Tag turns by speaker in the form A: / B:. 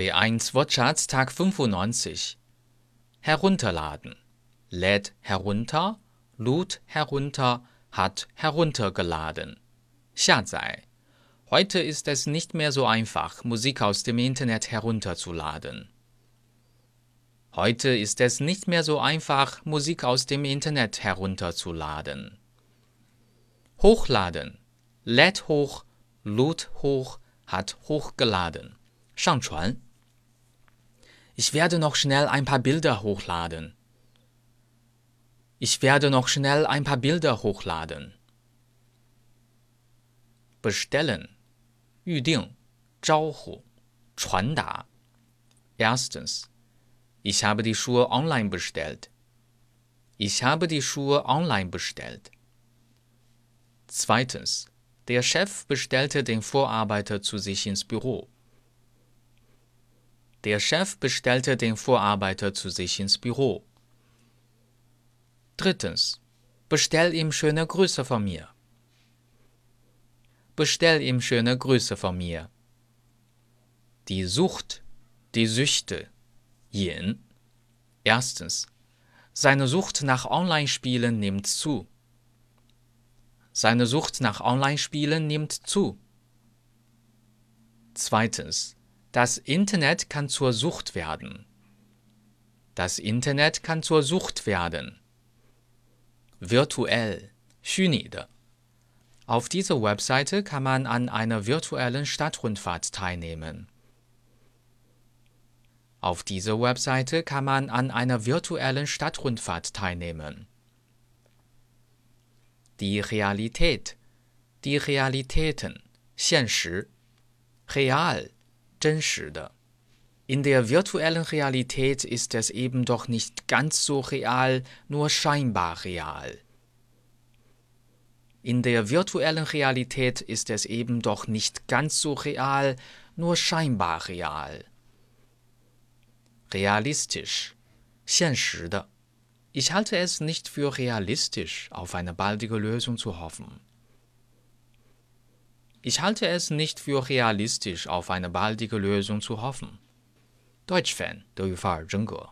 A: B1-Wortschatz, Tag 95. Herunterladen. Lädt herunter, lud herunter, hat heruntergeladen. Xiazai. Heute ist es nicht mehr so einfach, Musik aus dem Internet herunterzuladen. Heute ist es nicht mehr so einfach, Musik aus dem Internet herunterzuladen. Hochladen. Lädt hoch, lud hoch, hat hochgeladen. 上传。Ich werde noch schnell ein paar Bilder hochladen. Ich werde noch schnell ein paar Bilder hochladen. Bestellen 预定、招呼、传达。Erstens Ich habe die Schuhe online bestellt. Ich habe die Schuhe online bestellt. Zweitens. Der Chef bestellte den Vorarbeiter zu sich ins Büro. Der Chef bestellte den Vorarbeiter zu sich ins Büro. Drittens. Bestell ihm schöne Grüße von mir. Bestell ihm schöne Grüße von mir. Die Sucht, die Süchte, Yin. Erstens. Seine Sucht nach Online-Spielen nimmt zu. Seine Sucht nach Online-Spielen nimmt zu. Zweitens. Das Internet kann zur Sucht werden. Das Internet kann zur Sucht werden. Virtuell, 虚拟的. Auf dieser Webseite kann man an einer virtuellen Stadtrundfahrt teilnehmen. Auf dieser Webseite kann man an einer virtuellen Stadtrundfahrt teilnehmen. Die Realität, die Realitäten, 现实, real, 真实的. In der virtuellen Realität ist es eben doch nicht ganz so real, nur scheinbar real. In der virtuellen Realität ist es eben doch nicht ganz so real, nur scheinbar real realistisch, 现实的. Ich halte es nicht für realistisch, auf eine baldige Lösung zu hoffen. Ich halte es nicht für realistisch, auf eine baldige Lösung zu hoffen. Deutsch-Fan 德语范儿真格。